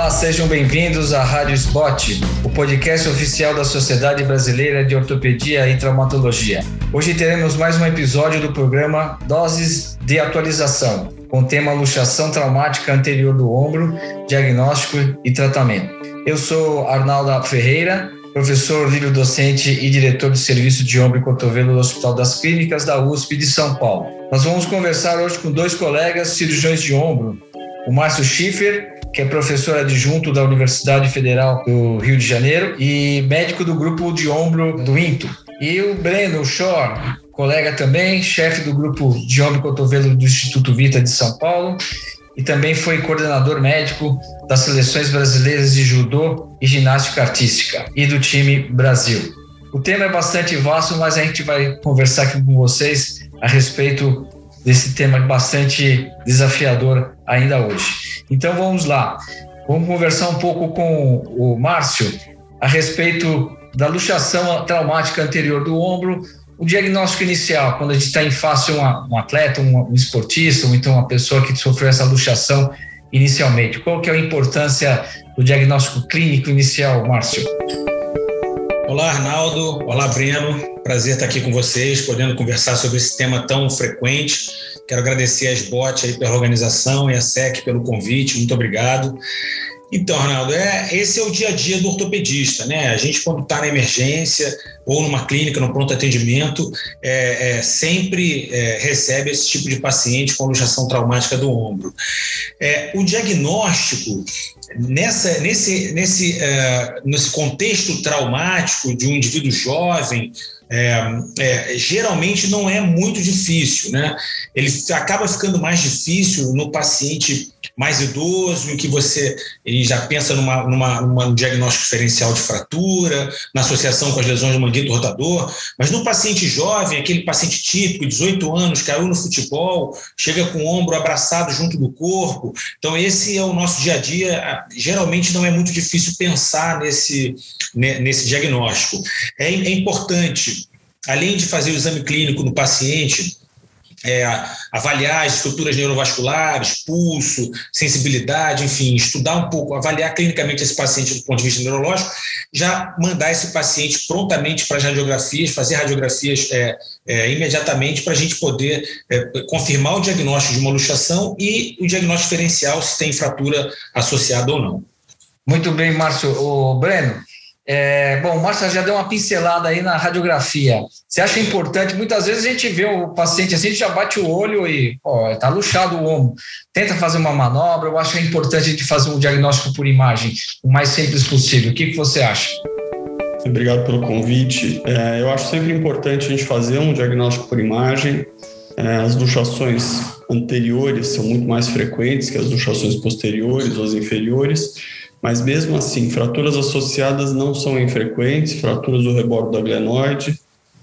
Olá, sejam bem-vindos à Rádio Spot, o podcast oficial da Sociedade Brasileira de Ortopedia e Traumatologia. Hoje teremos mais um episódio do programa Doses de Atualização, com o tema luxação traumática anterior do ombro, diagnóstico e tratamento. Eu sou Arnaldo Ferreira, professor livre docente e diretor de serviço de ombro e cotovelo do Hospital das Clínicas da USP de São Paulo. Nós vamos conversar hoje com dois colegas cirurgiões de ombro, o Márcio Schiffer, que é professor adjunto da Universidade Federal do Rio de Janeiro e médico do grupo de ombro do INTO. E o Breno Shore, colega também, chefe do grupo de ombro e cotovelo do Instituto Vita de São Paulo e também foi coordenador médico das seleções brasileiras de judô e ginástica artística e do time Brasil. O tema é bastante vasto, mas a gente vai conversar aqui com vocês a respeito desse tema bastante desafiador ainda hoje. Então vamos lá. Vamos conversar um pouco com o Márcio a respeito da luxação traumática anterior do ombro, o diagnóstico inicial, quando a gente está em face um, um atleta, um, um, esportista, ou então uma pessoa que sofreu essa luxação inicialmente. Qual que é a importância do diagnóstico clínico inicial, Márcio? Olá, Arnaldo. Olá, Breno. Prazer estar aqui com vocês, podendo conversar sobre esse tema tão frequente. Quero agradecer a SBOT aí pela organização e a SEC pelo convite. Muito obrigado. Então, Arnaldo, é, esse é o dia a dia do ortopedista, né? A gente, quando está na emergência ou numa clínica, no pronto atendimento, é, é, sempre é, recebe esse tipo de paciente com luxação traumática do ombro. É, o diagnóstico, nessa, nesse, nesse, é, nesse contexto traumático de um indivíduo jovem, é, é, geralmente não é muito difícil, né? Ele acaba ficando mais difícil no paciente mais idoso, em que você ele já pensa numa, numa, numa diagnóstico diferencial de fratura, na associação com as lesões do manguito rotador, mas no paciente jovem, aquele paciente típico, 18 anos, caiu no futebol, chega com o ombro abraçado junto do corpo. Então, esse é o nosso dia a dia. Geralmente não é muito difícil pensar nesse, nesse diagnóstico. É, é importante, além de fazer o exame clínico no paciente, é, avaliar as estruturas neurovasculares, pulso, sensibilidade, enfim, estudar um pouco, avaliar clinicamente esse paciente do ponto de vista neurológico, já mandar esse paciente prontamente para as radiografias, fazer radiografias é, é, imediatamente para a gente poder é, confirmar o diagnóstico de uma luxação e o diagnóstico diferencial se tem fratura associada ou não. Muito bem, Márcio. O Breno, é, bom, o Márcio já deu uma pincelada aí na radiografia. Você acha importante? Muitas vezes a gente vê o paciente assim, a gente já bate o olho e ó, tá luxado o ombro. Tenta fazer uma manobra. Eu acho que é importante a gente fazer um diagnóstico por imagem, o mais simples possível. O que, que você acha? Obrigado pelo convite. É, eu acho sempre importante a gente fazer um diagnóstico por imagem. É, as luxações anteriores são muito mais frequentes que as luxações posteriores ou as inferiores. Mas mesmo assim, fraturas associadas não são infrequentes, fraturas do rebordo da glenoide,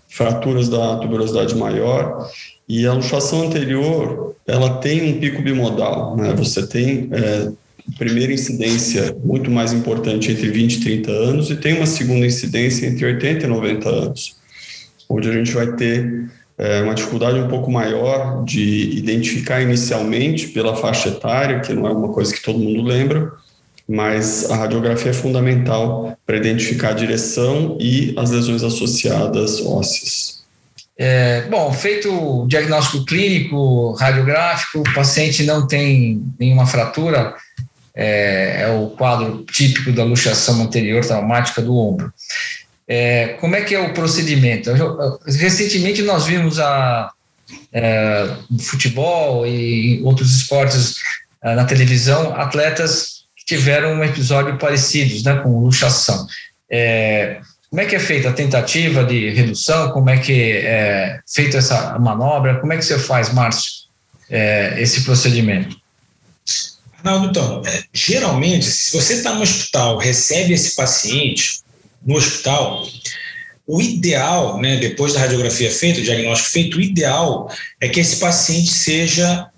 fraturas da tuberosidade maior, e a luxação anterior, ela tem um pico bimodal, né? Você tem é, primeira incidência muito mais importante entre 20 e 30 anos e tem uma segunda incidência entre 80 e 90 anos, onde a gente vai ter é, uma dificuldade um pouco maior de identificar inicialmente pela faixa etária, que não é uma coisa que todo mundo lembra, mas a radiografia é fundamental para identificar a direção e as lesões associadas ósseas. É, bom, feito o diagnóstico clínico, radiográfico, o paciente não tem nenhuma fratura, é, é o quadro típico da luxação anterior traumática do ombro. É, como é que é o procedimento? Recentemente nós vimos a é, futebol e outros esportes é, na televisão atletas tiveram um episódio parecidos, né, com luxação. É, como é que é feita a tentativa de redução? Como é que é feita essa manobra? Como é que você faz, Márcio, é, esse procedimento? Arnaldo, então, é, geralmente, se você está no hospital, recebe esse paciente no hospital, o ideal, né, depois da radiografia feita, o diagnóstico feito, o ideal é que esse paciente seja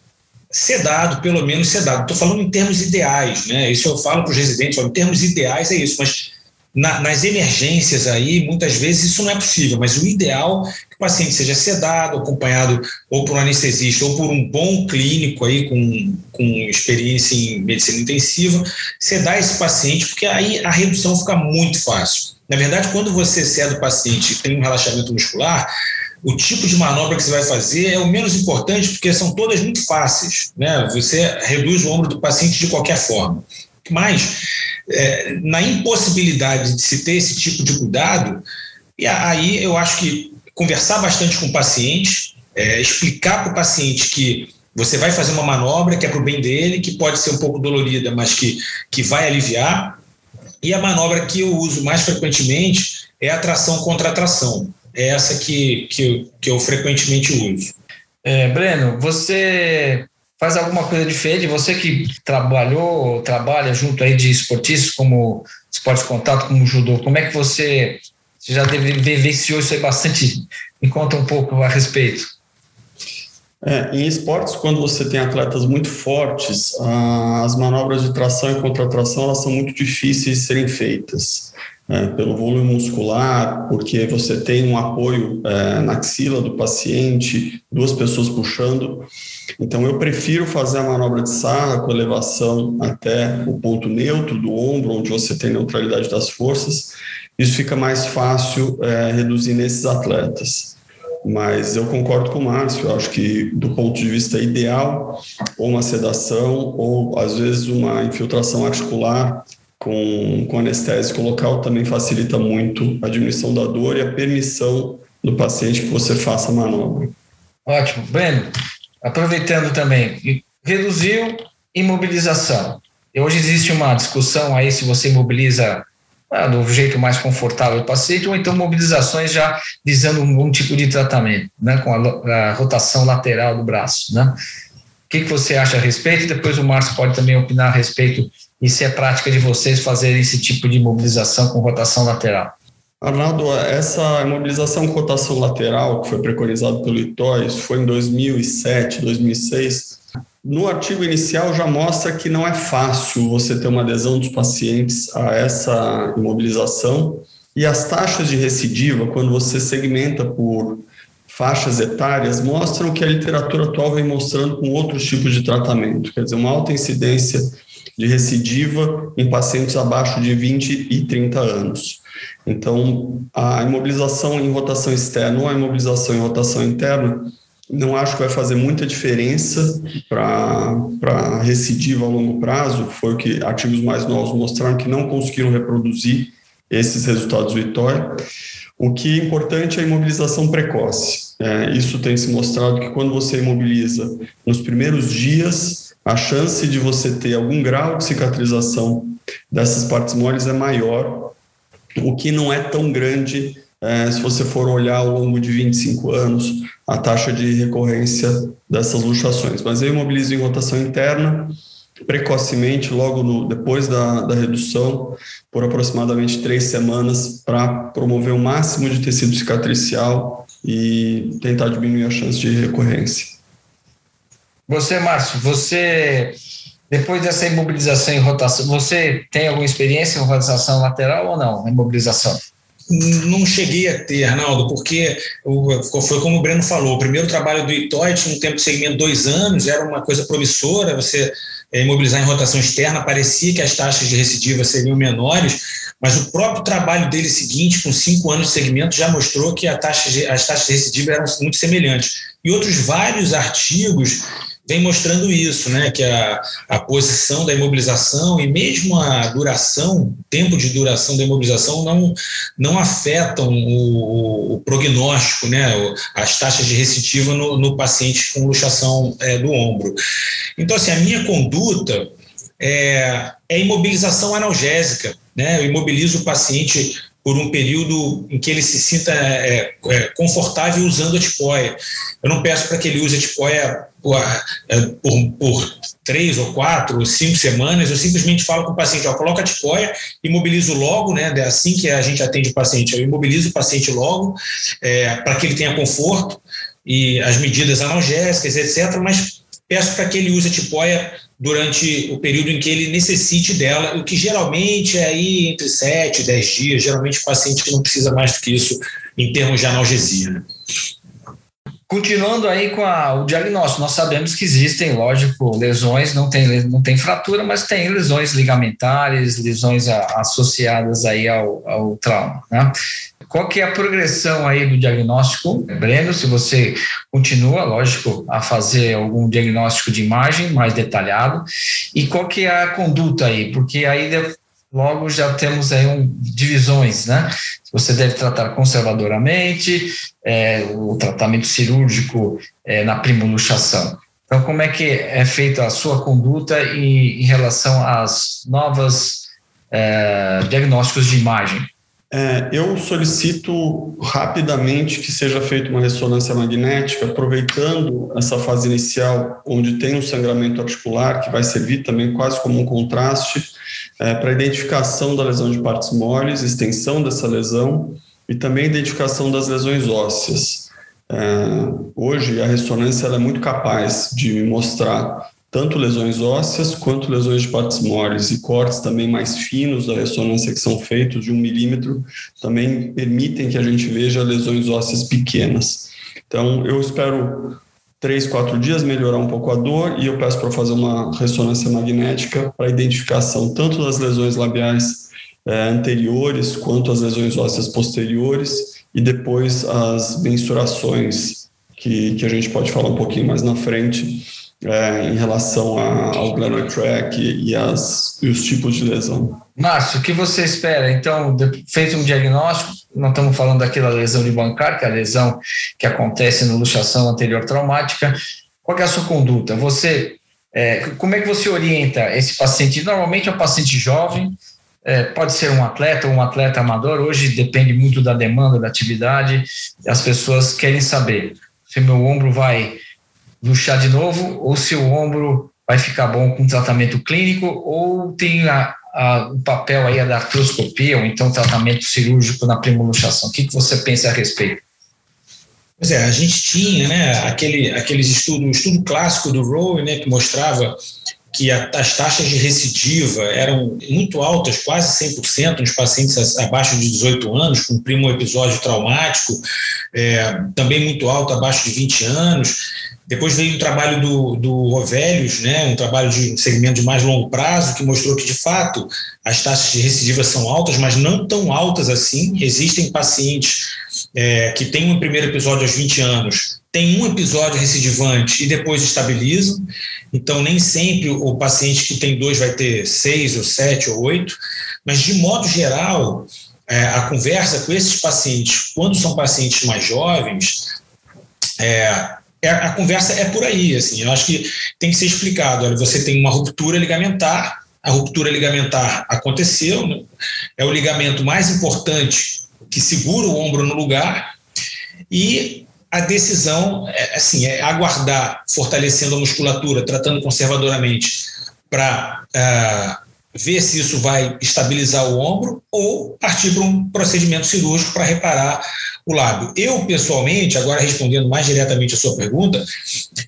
sedado, pelo menos sedado. Estou falando em termos ideais, né? Isso eu falo para os residentes, em termos ideais é isso, mas na, nas emergências aí, muitas vezes isso não é possível, mas o ideal é que o paciente seja sedado, acompanhado ou por um anestesista ou por um bom clínico aí com, com experiência em medicina intensiva, sedar esse paciente, porque aí a redução fica muito fácil. Na verdade, quando você ceda o paciente e tem um relaxamento muscular, o tipo de manobra que você vai fazer é o menos importante, porque são todas muito fáceis. Né? Você reduz o ombro do paciente de qualquer forma. Mas, é, na impossibilidade de se ter esse tipo de cuidado, e aí eu acho que conversar bastante com o paciente, é, explicar para o paciente que você vai fazer uma manobra que é para o bem dele, que pode ser um pouco dolorida, mas que, que vai aliviar. E a manobra que eu uso mais frequentemente é a tração contra tração é essa que, que, que eu frequentemente uso. É, Breno, você faz alguma coisa diferente? Você que trabalhou, trabalha junto aí de esportistas como esporte de contato, como judô, como é que você, você já vivenciou isso aí bastante? Me conta um pouco a respeito. É, em esportes, quando você tem atletas muito fortes, as manobras de tração e contratração elas são muito difíceis de serem feitas é, pelo volume muscular, porque você tem um apoio é, na axila do paciente, duas pessoas puxando. Então, eu prefiro fazer a manobra de sarra com elevação até o ponto neutro do ombro, onde você tem neutralidade das forças. Isso fica mais fácil é, reduzir nesses atletas. Mas eu concordo com o Márcio, eu acho que do ponto de vista ideal, ou uma sedação, ou às vezes uma infiltração articular com, com anestésico local também facilita muito a diminuição da dor e a permissão do paciente que você faça a manobra. Ótimo. Breno, aproveitando também, reduziu imobilização. E hoje existe uma discussão aí se você imobiliza ah, do jeito mais confortável do paciente, ou então mobilizações já visando um, tipo de tratamento, né, com a, a rotação lateral do braço, né? O que, que você acha a respeito? Depois o Márcio pode também opinar a respeito e se é prática de vocês fazerem esse tipo de mobilização com rotação lateral. Arnaldo, essa imobilização com rotação lateral que foi preconizado pelo ITOI, foi em 2007, 2006. No artigo inicial já mostra que não é fácil você ter uma adesão dos pacientes a essa imobilização e as taxas de recidiva, quando você segmenta por faixas etárias, mostram que a literatura atual vem mostrando com outros tipos de tratamento, quer dizer, uma alta incidência de recidiva em pacientes abaixo de 20 e 30 anos. Então, a imobilização em rotação externa ou a imobilização em rotação interna, não acho que vai fazer muita diferença para recidiva a longo prazo. Foi o que artigos mais novos mostraram que não conseguiram reproduzir esses resultados do ITOI. O que é importante é a imobilização precoce. É, isso tem se mostrado que quando você imobiliza nos primeiros dias, a chance de você ter algum grau de cicatrização dessas partes moles é maior, o que não é tão grande é, se você for olhar ao longo de 25 anos a taxa de recorrência dessas luxações. Mas eu imobilizo em rotação interna precocemente, logo no, depois da, da redução, por aproximadamente três semanas, para promover o máximo de tecido cicatricial e tentar diminuir a chance de recorrência. Você, Márcio, você, depois dessa imobilização e rotação, você tem alguma experiência em rotação lateral ou não, imobilização? Não cheguei a ter, Arnaldo, porque foi como o Breno falou: o primeiro trabalho do Itoy tinha um tempo de segmento dois anos, era uma coisa promissora, você é, imobilizar em rotação externa, parecia que as taxas de recidiva seriam menores, mas o próprio trabalho dele seguinte, com cinco anos de segmento, já mostrou que taxa de, as taxas de recidiva eram muito semelhantes. E outros vários artigos vem mostrando isso, né, que a, a posição da imobilização e mesmo a duração, tempo de duração da imobilização não, não afetam o, o prognóstico, né, as taxas de recidiva no, no paciente com luxação é, do ombro. Então, assim, a minha conduta é, é imobilização analgésica, né, eu imobilizo o paciente por um período em que ele se sinta é, é, confortável usando a tipóia. Eu não peço para que ele use a tipóia por, é, por, por, três ou quatro ou cinco semanas, eu simplesmente falo com o paciente, ó, coloca a tipóia, imobilizo logo, né, é assim que a gente atende o paciente, eu imobilizo o paciente logo, é, para que ele tenha conforto, e as medidas analgésicas, etc., mas peço para que ele use a tipóia durante o período em que ele necessite dela, o que geralmente é aí entre 7 e 10 dias. Geralmente o paciente não precisa mais do que isso em termos de analgesia. Continuando aí com a, o diagnóstico, nós sabemos que existem, lógico, lesões, não tem, não tem fratura, mas tem lesões ligamentares, lesões a, associadas aí ao, ao trauma, né? Qual que é a progressão aí do diagnóstico, Breno? Se você continua, lógico, a fazer algum diagnóstico de imagem mais detalhado, e qual que é a conduta aí? Porque aí logo já temos aí um, divisões, né? Você deve tratar conservadoramente, é, o tratamento cirúrgico é, na primoluxação. Então, como é que é feita a sua conduta em, em relação às novas é, diagnósticos de imagem? É, eu solicito rapidamente que seja feita uma ressonância magnética, aproveitando essa fase inicial, onde tem um sangramento articular, que vai servir também quase como um contraste, é, para identificação da lesão de partes moles, extensão dessa lesão e também identificação das lesões ósseas. É, hoje, a ressonância é muito capaz de mostrar tanto lesões ósseas quanto lesões de partes moles e cortes também mais finos da ressonância que são feitos de um milímetro também permitem que a gente veja lesões ósseas pequenas. Então, eu espero três, quatro dias, melhorar um pouco a dor e eu peço para fazer uma ressonância magnética para identificação tanto das lesões labiais é, anteriores quanto as lesões ósseas posteriores e depois as mensurações que, que a gente pode falar um pouquinho mais na frente é, em relação a, ao glenoid track e, as, e os tipos de lesão. Márcio, o que você espera? Então, feito um diagnóstico, nós estamos falando daquela lesão de bancar, que é a lesão que acontece na luxação anterior traumática. Qual é a sua conduta? Você, é, como é que você orienta esse paciente? Normalmente é um paciente jovem, é, pode ser um atleta ou um atleta amador. Hoje depende muito da demanda da atividade. As pessoas querem saber se meu ombro vai luxar de novo ou se o ombro vai ficar bom com tratamento clínico ou tem a, a, o papel aí da artroscopia ou então tratamento cirúrgico na primoluxação. O que, que você pensa a respeito? Pois é, a gente tinha né, aquele, aqueles estudos, o estudo clássico do Rowe, né, que mostrava que a, as taxas de recidiva eram muito altas, quase 100% nos pacientes abaixo de 18 anos, com primo episódio traumático, é, também muito alto abaixo de 20 anos. Depois veio o trabalho do, do Rovélios, né, um trabalho de um segmento de mais longo prazo, que mostrou que, de fato, as taxas de recidiva são altas, mas não tão altas assim. Existem pacientes é, que têm um primeiro episódio aos 20 anos, tem um episódio recidivante e depois estabilizam. Então, nem sempre o paciente que tem dois vai ter seis, ou sete, ou oito. Mas, de modo geral, é, a conversa com esses pacientes, quando são pacientes mais jovens, é, é, a conversa é por aí, assim, eu acho que tem que ser explicado, olha, você tem uma ruptura ligamentar, a ruptura ligamentar aconteceu, né? é o ligamento mais importante que segura o ombro no lugar, e a decisão é, assim, é aguardar, fortalecendo a musculatura, tratando conservadoramente, para ah, ver se isso vai estabilizar o ombro ou partir para um procedimento cirúrgico para reparar o lábio. Eu, pessoalmente, agora respondendo mais diretamente a sua pergunta,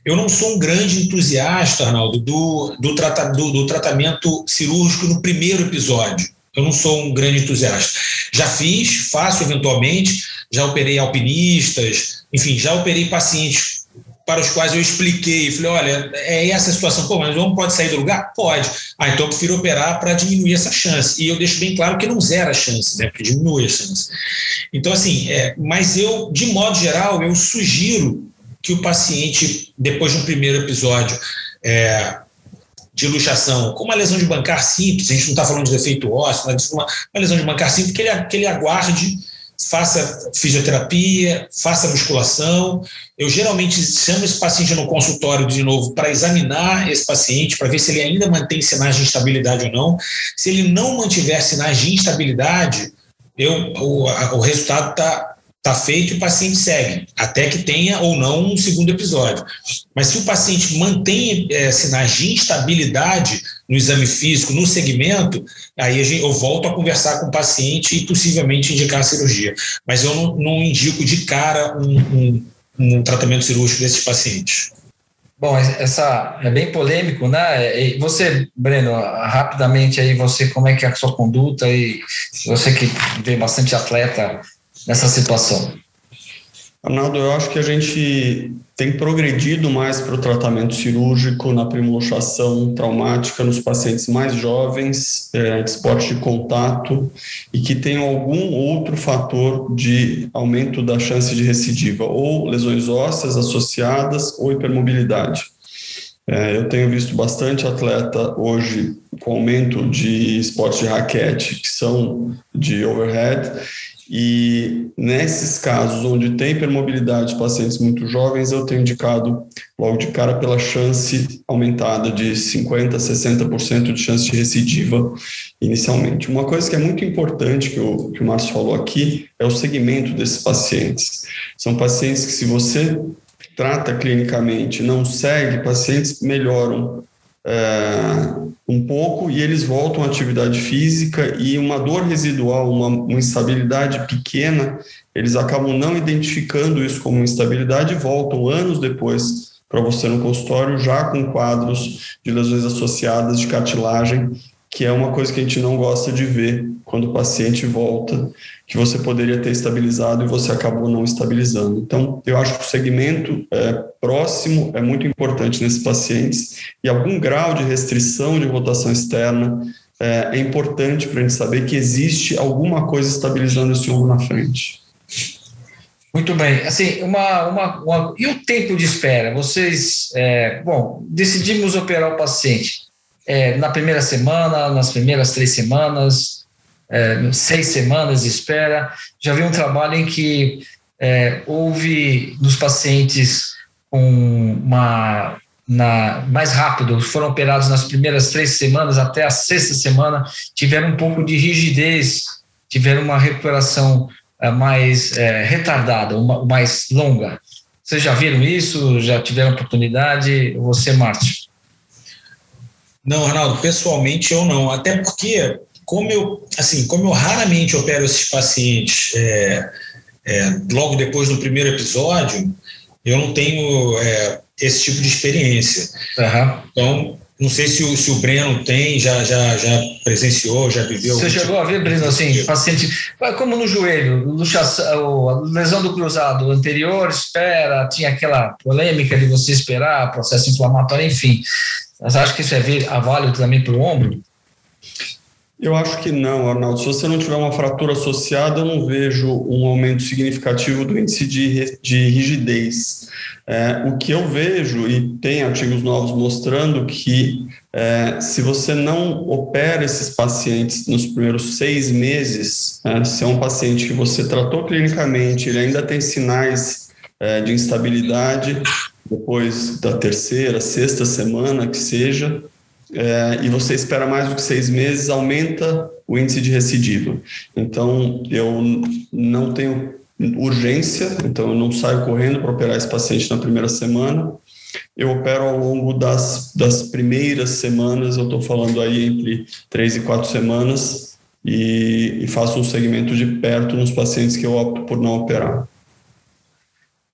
eu não sou um grande entusiasta, Arnaldo, do, do, trata, do, do tratamento cirúrgico no primeiro episódio. Eu não sou um grande entusiasta. Já fiz, faço eventualmente, já operei alpinistas, enfim, já operei pacientes para os quais eu expliquei, falei, olha, é essa a situação, pô, mas o homem pode sair do lugar? Pode. Ah, então eu prefiro operar para diminuir essa chance. E eu deixo bem claro que não zera a chance, né, porque diminui a chance. Então, assim, é, mas eu, de modo geral, eu sugiro que o paciente, depois de um primeiro episódio é, de luxação, com uma lesão de bancar simples, a gente não está falando de defeito ósseo, mas uma, uma lesão de bancar simples, que ele, que ele aguarde faça fisioterapia, faça musculação. Eu geralmente chamo esse paciente no consultório de novo para examinar esse paciente, para ver se ele ainda mantém sinais de instabilidade ou não. Se ele não mantiver sinais de instabilidade, eu, o, o resultado está Está feito e o paciente segue, até que tenha ou não um segundo episódio. Mas se o paciente mantém é, sinais de instabilidade no exame físico, no segmento, aí gente, eu volto a conversar com o paciente e possivelmente indicar a cirurgia. Mas eu não, não indico de cara um, um, um tratamento cirúrgico desses pacientes. Bom, essa é bem polêmico, né? Você, Breno, rapidamente aí, você, como é que é a sua conduta e você que vê bastante atleta nessa situação? Arnaldo, eu acho que a gente tem progredido mais para o tratamento cirúrgico na primoluxação traumática nos pacientes mais jovens, é, de esporte de contato e que tenham algum outro fator de aumento da chance de recidiva, ou lesões ósseas associadas ou hipermobilidade. É, eu tenho visto bastante atleta hoje com aumento de esportes de raquete, que são de overhead, e nesses casos onde tem hipermobilidade de pacientes muito jovens, eu tenho indicado logo de cara pela chance aumentada de 50% a 60% de chance de recidiva inicialmente. Uma coisa que é muito importante que o, que o Márcio falou aqui é o segmento desses pacientes. São pacientes que, se você trata clinicamente, não segue, pacientes melhoram é, um pouco e eles voltam à atividade física e uma dor residual, uma, uma instabilidade pequena, eles acabam não identificando isso como instabilidade e voltam anos depois para você no consultório já com quadros de lesões associadas de cartilagem que é uma coisa que a gente não gosta de ver quando o paciente volta, que você poderia ter estabilizado e você acabou não estabilizando. Então, eu acho que o segmento é, próximo é muito importante nesses pacientes e algum grau de restrição de rotação externa é, é importante para a gente saber que existe alguma coisa estabilizando esse ombro na frente. Muito bem. Assim, uma, uma, uma, e o tempo de espera? Vocês, é, bom, decidimos operar o paciente é, na primeira semana, nas primeiras três semanas, é, seis semanas de espera. Já vi um trabalho em que é, houve nos pacientes com uma na, mais rápido, foram operados nas primeiras três semanas até a sexta semana, tiveram um pouco de rigidez, tiveram uma recuperação é, mais é, retardada, uma, mais longa. Vocês já viram isso? Já tiveram oportunidade? Você, Márcio? Não, Arnaldo, pessoalmente eu não. Até porque, como eu, assim, como eu raramente opero esses pacientes é, é, logo depois do primeiro episódio, eu não tenho é, esse tipo de experiência. Uhum. Então, não sei se o, se o Breno tem, já, já, já presenciou, já viveu. Você chegou tipo a ver, Breno, assim, paciente, como no joelho, luxação, lesão do cruzado anterior, espera, tinha aquela polêmica de você esperar, processo inflamatório, enfim. Mas acha que isso é válido também para o ombro? Eu acho que não, Arnaldo. Se você não tiver uma fratura associada, eu não vejo um aumento significativo do índice de, de rigidez. É, o que eu vejo, e tem artigos novos mostrando que é, se você não opera esses pacientes nos primeiros seis meses, é, se é um paciente que você tratou clinicamente, ele ainda tem sinais é, de instabilidade, depois da terceira, sexta semana que seja, é, e você espera mais do que seis meses, aumenta o índice de recidiva. Então, eu não tenho urgência, então eu não saio correndo para operar esse paciente na primeira semana. Eu opero ao longo das, das primeiras semanas, eu estou falando aí entre três e quatro semanas, e, e faço um segmento de perto nos pacientes que eu opto por não operar.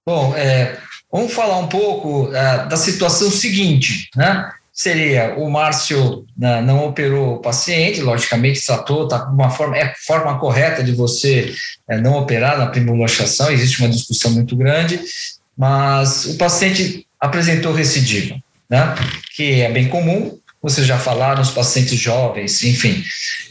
Bom, é, Vamos falar um pouco uh, da situação seguinte, né? Seria o Márcio né, não operou o paciente, logicamente tratou, está uma forma, é forma correta de você é, não operar na primoluxação, existe uma discussão muito grande, mas o paciente apresentou recidiva, né? Que é bem comum, vocês já falaram, os pacientes jovens, enfim.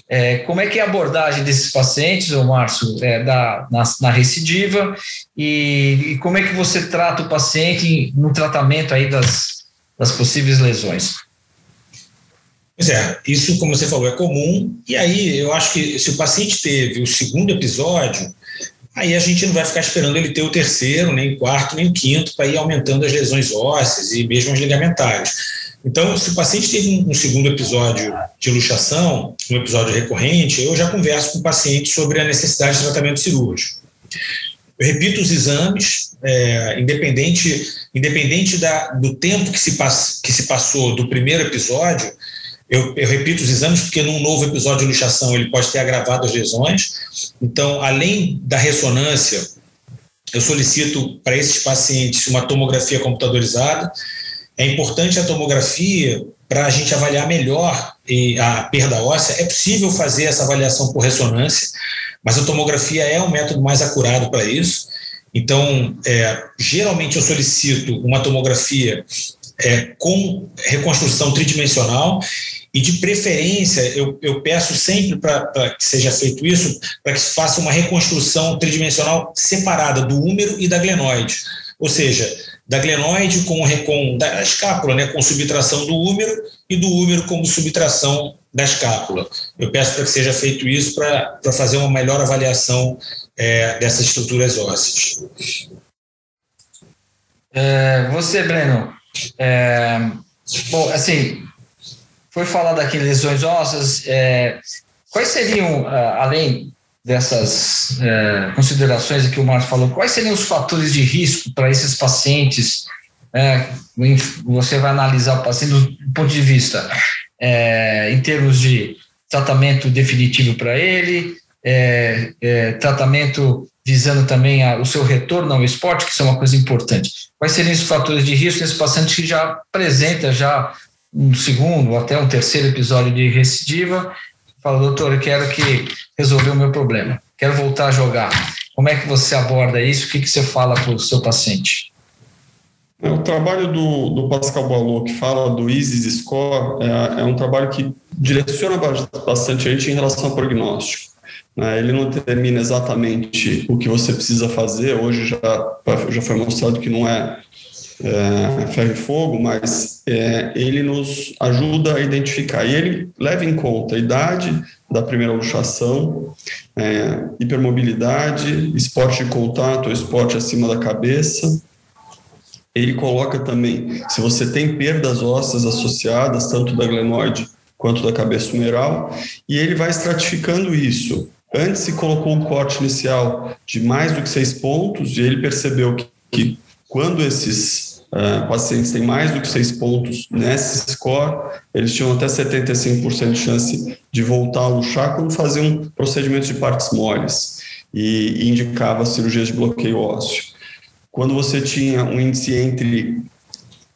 É, como é que é a abordagem desses pacientes, ô Márcio, é, da, na, na recidiva e, e, como é que você trata o paciente no tratamento aí das, das possíveis lesões? Pois é, isso, como você falou, é comum. E aí, eu acho que se o paciente teve o segundo episódio, aí a gente não vai ficar esperando ele ter o terceiro, nem o quarto, nem o quinto, para ir aumentando as lesões ósseas e mesmo as ligamentares. Então, se o paciente teve um segundo episódio de luxação, um episódio recorrente, eu já converso com o paciente sobre a necessidade de tratamento cirúrgico. Eu repito os exames, é, independente, independente da, do tempo que se, pass, que se passou do primeiro episódio, eu, eu, repito os exames porque num novo episódio de luxação ele pode ter agravado as lesões. Então, além da ressonância, eu solicito para esses pacientes uma tomografia computadorizada é importante a tomografia para a gente avaliar melhor a perda óssea. É possível fazer essa avaliação por ressonância, mas a tomografia é um método mais acurado para isso. Então, é, geralmente eu solicito uma tomografia é, com reconstrução tridimensional e, de preferência, eu, eu peço sempre para que seja feito isso, para que se faça uma reconstrução tridimensional separada do úmero e da glenoide. Ou seja, da glenoide com, com da escápula, né, com subtração do úmero e do úmero como subtração da escápula. Eu peço para que seja feito isso para fazer uma melhor avaliação é, dessas estruturas ósseas. É, você, Breno, é, bom, assim, foi falado aqui lesões ósseas, é, quais seriam, além dessas é, considerações que o Marcos falou, quais seriam os fatores de risco para esses pacientes? É, você vai analisar o paciente do ponto de vista é, em termos de tratamento definitivo para ele, é, é, tratamento visando também a, o seu retorno ao esporte, que isso é uma coisa importante. Quais seriam os fatores de risco nesse paciente que já apresenta já um segundo até um terceiro episódio de recidiva fala, doutor, eu quero que resolver o meu problema, quero voltar a jogar. Como é que você aborda isso? O que, que você fala para o seu paciente? É, o trabalho do, do Pascal Boileau, que fala do ISIS Score, é, é um trabalho que direciona bastante a gente em relação ao prognóstico. Né? Ele não determina exatamente o que você precisa fazer, hoje já, já foi mostrado que não é é, ferro e fogo, mas é, ele nos ajuda a identificar. E ele leva em conta a idade da primeira luxação, é, hipermobilidade, esporte de contato esporte acima da cabeça. Ele coloca também se você tem perdas ósseas associadas, tanto da glenoide quanto da cabeça humeral, e ele vai estratificando isso. Antes se colocou um corte inicial de mais do que seis pontos, e ele percebeu que, que quando esses uh, pacientes têm mais do que seis pontos nesse score, eles tinham até 75% de chance de voltar ao luxar quando faziam procedimentos de partes moles e, indicava cirurgias de bloqueio ósseo. Quando você tinha um índice entre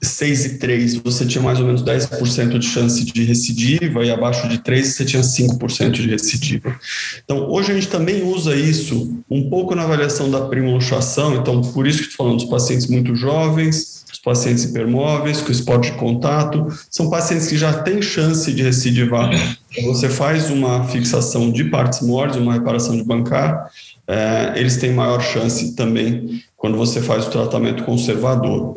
6 e 3, você tinha mais ou menos 10% de chance de recidiva, e abaixo de 3 você tinha 5% de recidiva. Então, hoje a gente também usa isso um pouco na avaliação da primoluxação, então, por isso que estou falando dos pacientes muito jovens, pacientes hipermóveis, com esporte de contato, são pacientes que já têm chance de recidivar. Então, você faz uma fixação de partes moles, uma reparação de bancar, é, eles têm maior chance também quando você faz o tratamento conservador.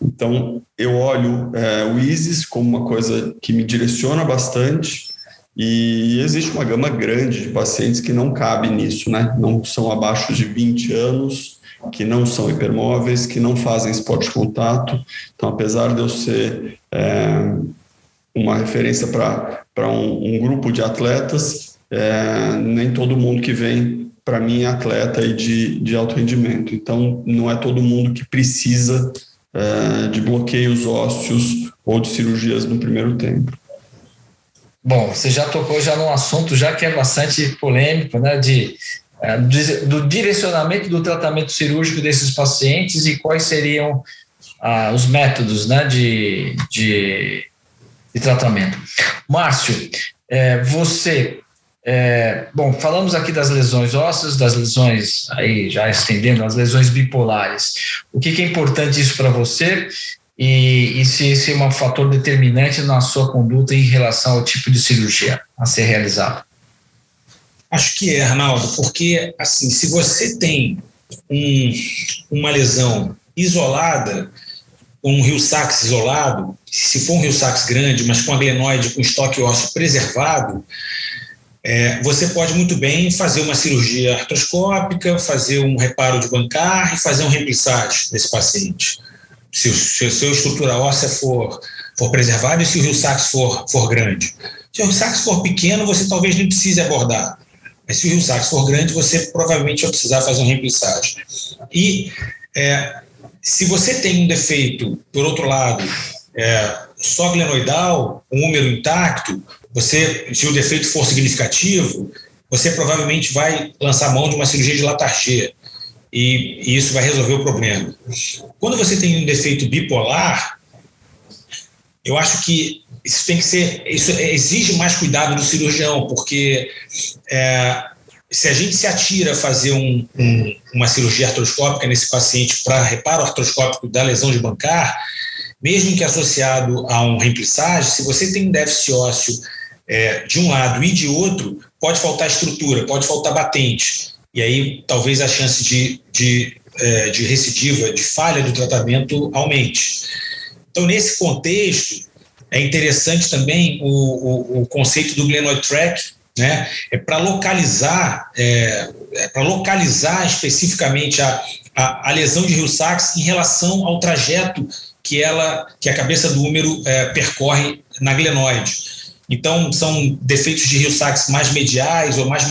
Então, eu olho é, o ISIS como uma coisa que me direciona bastante e existe uma gama grande de pacientes que não cabem nisso, né? Não são abaixo de 20 anos, que não são hipermóveis, que não fazem esporte de contato. Então, apesar de eu ser é, uma referência para um, um, grupo de atletas, é, nem todo mundo que vem para mim é atleta e de, de alto rendimento. Então, não é todo mundo que precisa é, de bloqueios ósseos ou de cirurgias no primeiro tempo. Bom, você já tocou já num assunto já que é bastante polêmico, né, de do direcionamento do tratamento cirúrgico desses pacientes e quais seriam ah, os métodos, né, de, de, de tratamento. Márcio, é, você é, bom, falamos aqui das lesões ósseas, das lesões, aí já estendendo, as lesões bipolares. O que, que é importante isso para você e, e se esse é um fator determinante na sua conduta em relação ao tipo de cirurgia a ser realizado? Acho que é, Arnaldo, porque assim, se você tem um, uma lesão isolada, um rio sax isolado, se for um rio sax grande, mas com a glenoide com estoque ósseo preservado, é, você pode muito bem fazer uma cirurgia artroscópica, fazer um reparo de bancar e fazer um remplissage nesse paciente. Se o seu estrutura óssea for, for preservada e se o rio sax for, for grande. Se o rio sax for pequeno, você talvez nem precise abordar. Mas se o rio for grande, você provavelmente vai precisar fazer um remplissage. E é, se você tem um defeito, por outro lado, é, só glenoidal, um úmero intacto, você, se o defeito for significativo, você provavelmente vai lançar mão de uma cirurgia de Latarcher e, e isso vai resolver o problema. Quando você tem um defeito bipolar, eu acho que isso tem que ser, isso exige mais cuidado do cirurgião, porque é, se a gente se atira a fazer um, um, uma cirurgia artroscópica nesse paciente para reparo artroscópico da lesão de bancar, mesmo que associado a um remplissage, se você tem um déficit ósseo é, de um lado e de outro, pode faltar estrutura, pode faltar batente. E aí talvez a chance de, de, é, de recidiva, de falha do tratamento aumente. Então, nesse contexto, é interessante também o, o, o conceito do glenoid track, né? É para localizar, é, é para localizar especificamente a, a, a, lesão de Rio-Sachs em relação ao trajeto que ela, que a cabeça do húmero é, percorre na glenoide. Então, são defeitos de rio sax mais mediais ou mais,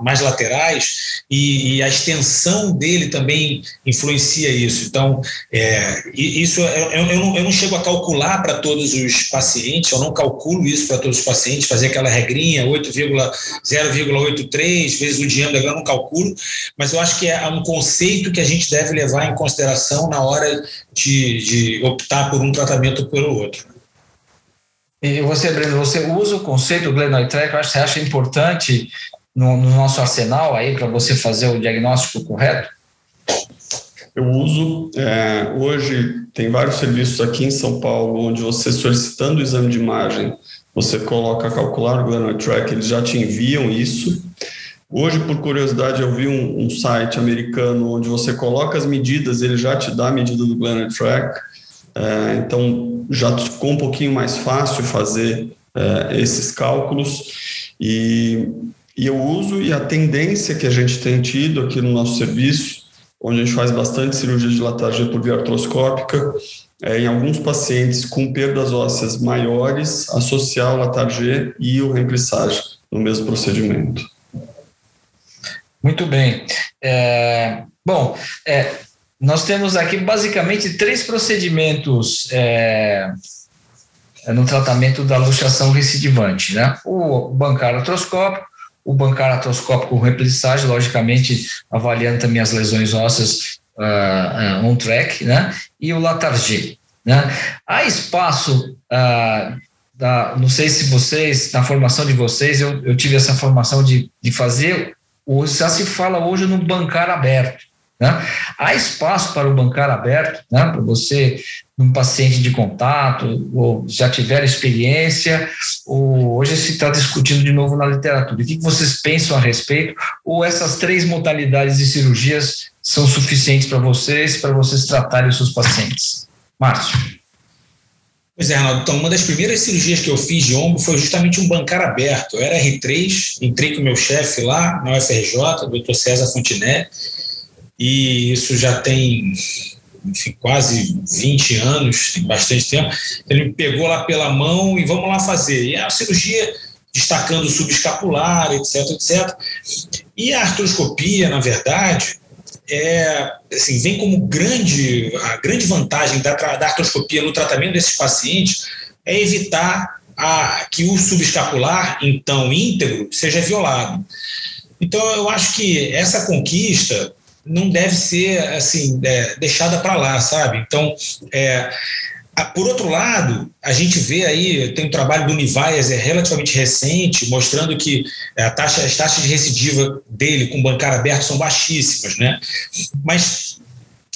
mais laterais, e, e, a extensão dele também influencia isso. Então, é, isso eu, eu, não, eu não chego a calcular para todos os pacientes, eu não calculo isso para todos os pacientes, fazer aquela regrinha 8,0,83 vezes o diâmetro, eu não calculo, mas eu acho que é um conceito que a gente deve levar em consideração na hora de, de optar por um tratamento ou pelo outro. E você, Breno, você usa o conceito glenoid track, eu acho que você acha importante no, no nosso arsenal aí para você fazer o diagnóstico correto? Eu uso. É, hoje tem vários serviços aqui em São Paulo onde você solicitando o exame de imagem, você coloca calcular o glenoid track, eles já te enviam isso. Hoje, por curiosidade, eu vi um, um site americano onde você coloca as medidas, ele já te dá a medida do glenoid track. É, então, já ficou um pouquinho mais fácil fazer é, esses cálculos e, e eu uso e a tendência que a gente tem tido aqui no nosso serviço, onde a gente faz bastante cirurgia de latargia por via artroscópica, é, em alguns pacientes com perdas ósseas maiores, associar o latargia e o remplissage no mesmo procedimento. Muito bem. É, bom, é, nós temos aqui basicamente três procedimentos é, no tratamento da luxação recidivante, né? O bancar artroscópico, o bancar artroscópico com replissagem, logicamente avaliando também as lesões ósseas uh, on track, né? E o latargia, né? Há espaço uh, da, não sei se vocês, na formação de vocês, eu, eu tive essa formação de, de fazer, já se fala hoje no bancar aberto, né? Há espaço para o bancar aberto, né? para você, um paciente de contato, ou já tiver experiência, ou hoje se está discutindo de novo na literatura. O que vocês pensam a respeito? Ou essas três modalidades de cirurgias são suficientes para vocês, para vocês tratarem os seus pacientes? Márcio. Pois é, Arnaldo. Então, uma das primeiras cirurgias que eu fiz de ombro foi justamente um bancar aberto. Eu era R3, entrei com meu chefe lá na UFRJ, o doutor César Fontiné, e isso já tem enfim, quase 20 anos, tem bastante tempo. Ele me pegou lá pela mão e vamos lá fazer. E a cirurgia destacando o subescapular, etc, etc. E a artroscopia, na verdade, é, assim, vem como grande, a grande vantagem da, da artroscopia no tratamento desses pacientes é evitar a, que o subescapular, então íntegro, seja violado. Então, eu acho que essa conquista não deve ser assim é, deixada para lá, sabe? Então, é, por outro lado, a gente vê aí, tem um trabalho do Univaias, é relativamente recente, mostrando que a taxa, as taxas de recidiva dele com bancar aberto são baixíssimas, né? Mas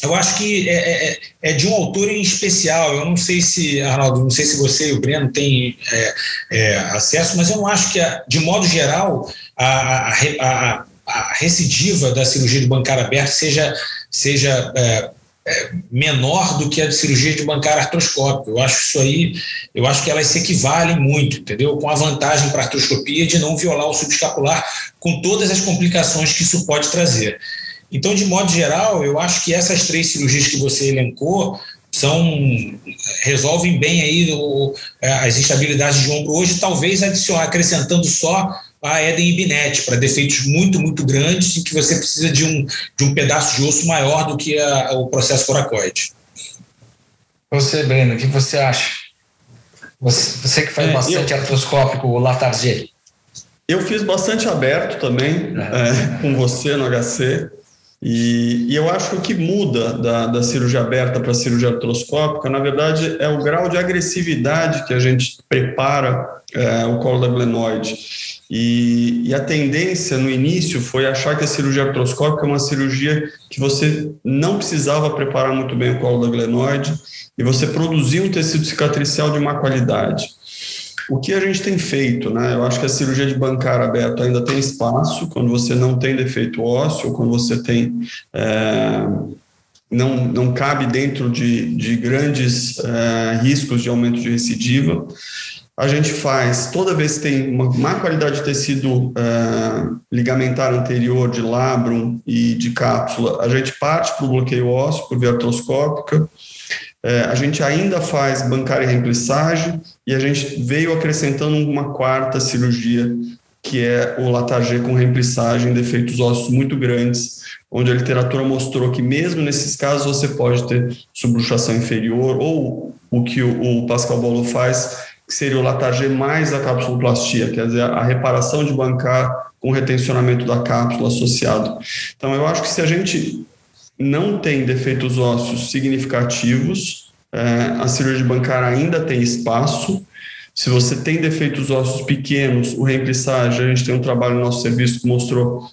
eu acho que é, é, é, é, de um autor em especial. Eu não sei se, Arnaldo, não sei se você e o Breno têm é, é, acesso, mas eu não acho que, de modo geral, a, a, a, a recidiva da cirurgia de bancar aberto seja, seja é, é, menor do que a de cirurgia de bancar artroscópico. Eu acho isso aí, eu acho que elas se equivalem muito, entendeu? Com a vantagem para a artroscopia de não violar o subescapular, com todas as complicações que isso pode trazer. Então, de modo geral, eu acho que essas três cirurgias que você elencou são resolvem bem aí o, as instabilidades de ombro hoje, talvez adicionar, acrescentando só a Eden Binet para defeitos muito, muito grandes em que você precisa de um, de um pedaço de osso maior do que a, o processo coracoide. Você, Breno, o que você acha? Você, você que faz é, bastante eu, artroscópico, o Latarget. Eu fiz bastante aberto também, é. É, com você no HC. E, e, eu acho que o que muda da, da cirurgia aberta para a cirurgia artroscópica, na verdade, é o grau de agressividade que a gente prepara é, o colo da glenoide. E, e, a tendência no início foi achar que a cirurgia artroscópica é uma cirurgia que você não precisava preparar muito bem o colo da glenoide e você produzia um tecido cicatricial de má qualidade. O que a gente tem feito, né? Eu acho que a cirurgia de bancar aberto ainda tem espaço quando você não tem defeito ósseo, quando você tem é, não, não cabe dentro de, de grandes é, riscos de aumento de recidiva a gente faz, toda vez que tem uma má qualidade de tecido uh, ligamentar anterior, de labrum e de cápsula, a gente parte para o bloqueio ósseo por via artroscópica. Uh, a gente ainda faz bancária e reemplissagem e a gente veio acrescentando uma quarta cirurgia, que é o Latargê com reemplissagem, defeitos ósseos muito grandes, onde a literatura mostrou que mesmo nesses casos você pode ter subluxação inferior ou o que o Pascal Bolo faz, que seria o Latargê mais a cápsuloplastia, quer dizer, a reparação de bancar com retencionamento da cápsula associado. Então, eu acho que se a gente não tem defeitos ósseos significativos, é, a cirurgia de bancar ainda tem espaço. Se você tem defeitos ósseos pequenos, o reemplissagem, a gente tem um trabalho no nosso serviço que mostrou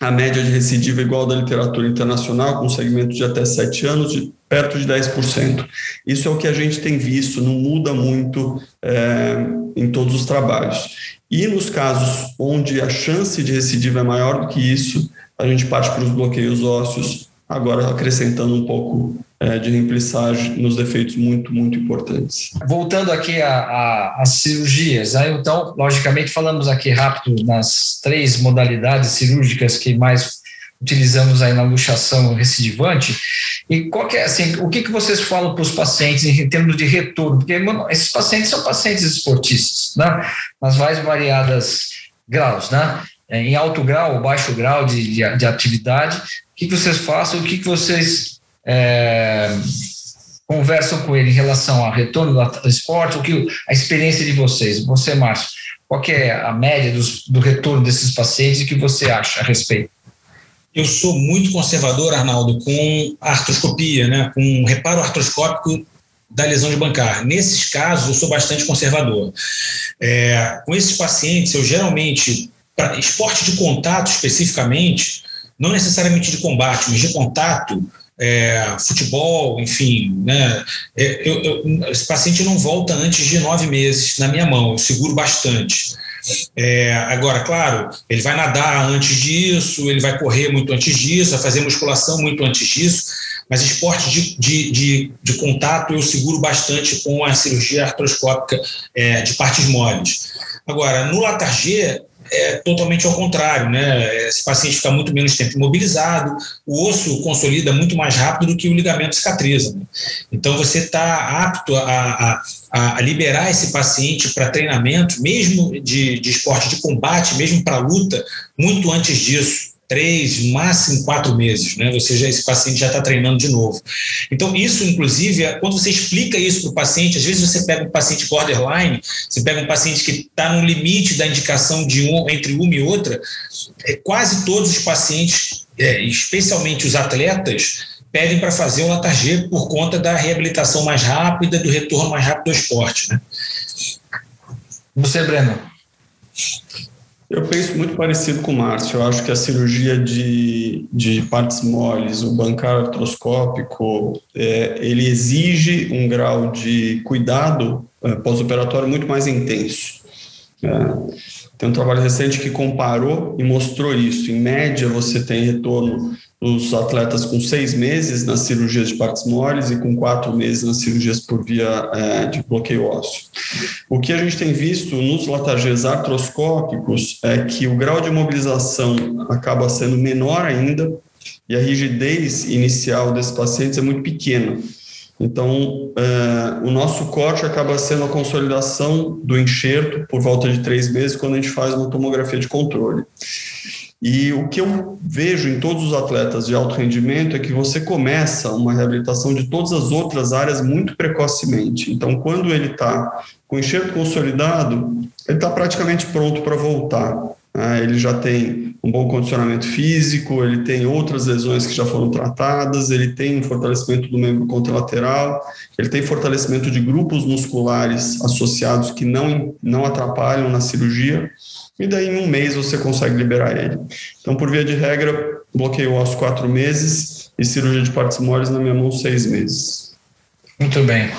a média de recidiva igual da literatura internacional, com segmento de até 7 anos, de perto de 10%. Isso é o que a gente tem visto, não muda muito é, em todos os trabalhos. E nos casos onde a chance de recidiva é maior do que isso, a gente parte para os bloqueios ósseos, agora acrescentando um pouco é, de reemplissagem nos defeitos muito, muito importantes. Voltando aqui às cirurgias, aí, então, logicamente, falamos aqui rápido nas três modalidades cirúrgicas que mais utilizamos aí na luxação recidivante. E qual é, assim, o que, que vocês falam para os pacientes em termos de retorno? Porque esses pacientes são pacientes esportistas, né? Nas mais variadas graus, né? É, em alto grau ou baixo grau de, de, de atividade. O que, que vocês façam? O que, que vocês é, conversam com ele em relação ao retorno do esporte? O que a experiência de vocês? Você, Márcio, qual é a média dos, do retorno desses pacientes e o que você acha a respeito? eu sou muito conservador, Arnaldo, com artroscopia, né, com reparo artroscópico da lesão de bancar. Nesses casos, eu sou bastante conservador. É, com esses pacientes, eu geralmente, para esporte de contato especificamente, não necessariamente de combate, mas de contato, é, futebol, enfim, né? É, eu, eu, esse paciente não volta antes de nove meses na minha mão, eu seguro bastante. É, agora, claro, ele vai nadar antes disso, ele vai correr muito antes disso, vai fazer musculação muito antes disso, mas esporte de, de, de, de contato eu seguro bastante com a cirurgia artroscópica é, de partes moles. Agora, no Latargê, é totalmente ao contrário, né? Esse paciente fica muito menos tempo imobilizado, o osso consolida muito mais rápido do que o ligamento cicatriza. Né? Então você está apto a, a, a, liberar esse paciente para treinamento, mesmo de, de esporte de combate, mesmo para luta, muito antes disso três, máximo quatro meses, né? Você já esse paciente já está treinando de novo. Então isso, inclusive, é, quando você explica isso para o paciente, às vezes você pega um paciente borderline, você pega um paciente que está no limite da indicação de um entre uma e outra, é, quase todos os pacientes, é, especialmente os atletas, pedem para fazer o Latargê por conta da reabilitação mais rápida, do retorno mais rápido do esporte, né? Você, Breno. Eu penso muito parecido com o Márcio. Eu acho que a cirurgia de, de partes moles, o bancar artroscópico, é, ele exige um grau de cuidado é, pós-operatório muito mais intenso. É, tem um trabalho recente que comparou e mostrou isso. Em média, você tem retorno os atletas com seis meses nas cirurgias de partes moles e com quatro meses nas cirurgias por via é, de bloqueio ósseo. O que a gente tem visto nos latagês artroscópicos é que o grau de mobilização acaba sendo menor ainda e a rigidez inicial desses pacientes é muito pequena. Então, é, o nosso corte acaba sendo a consolidação do enxerto por volta de três meses quando a gente faz uma tomografia de controle. E o que eu vejo em todos os atletas de alto rendimento é que você começa uma reabilitação de todas as outras áreas muito precocemente. Então, quando ele está com enxerto consolidado, ele está praticamente pronto para voltar. né? ele já tem um bom condicionamento físico, ele tem outras lesões que já foram tratadas, ele tem um fortalecimento do membro contralateral, ele tem fortalecimento de grupos musculares associados que não, não atrapalham na cirurgia, e daí em um mês você consegue liberar ele. Então, por via de regra, bloqueio aos quatro meses e cirurgia de partes moles na minha mão seis meses. Muito bem.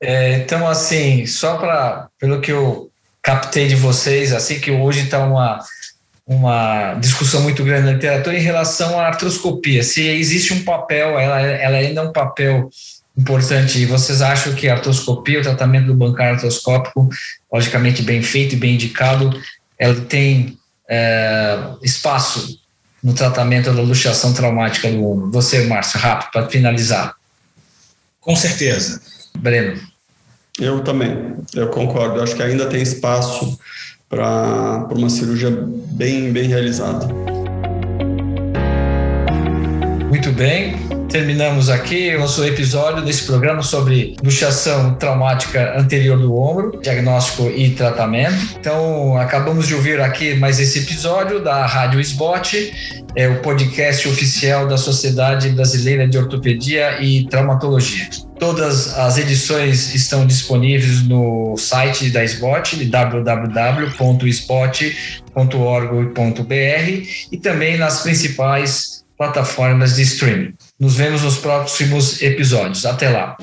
É, então, assim, só para, pelo que eu captei de vocês, assim que hoje está uma, uma discussão muito grande na literatura em relação à artroscopia. Se existe um papel, ela, ela ainda é um papel importante. E vocês acham que a artroscopia, o tratamento do bancar artroscópico, logicamente bem feito e bem indicado, ela tem é, espaço no tratamento da luxação traumática do ombro? Você, Márcio, rápido, para finalizar. Com certeza. Breno. Eu também, eu concordo. Eu acho que ainda tem espaço para uma cirurgia bem, bem realizada. Muito bem terminamos aqui o nosso episódio desse programa sobre luxação traumática anterior do ombro, diagnóstico e tratamento. Então, acabamos de ouvir aqui mais esse episódio da Rádio SBOT, é o podcast oficial da Sociedade Brasileira de Ortopedia e Traumatologia. Todas as edições estão disponíveis no site da SBOT, www.spot.org.br e também nas principais plataformas de streaming. Nos vemos nos próximos episódios. Até lá.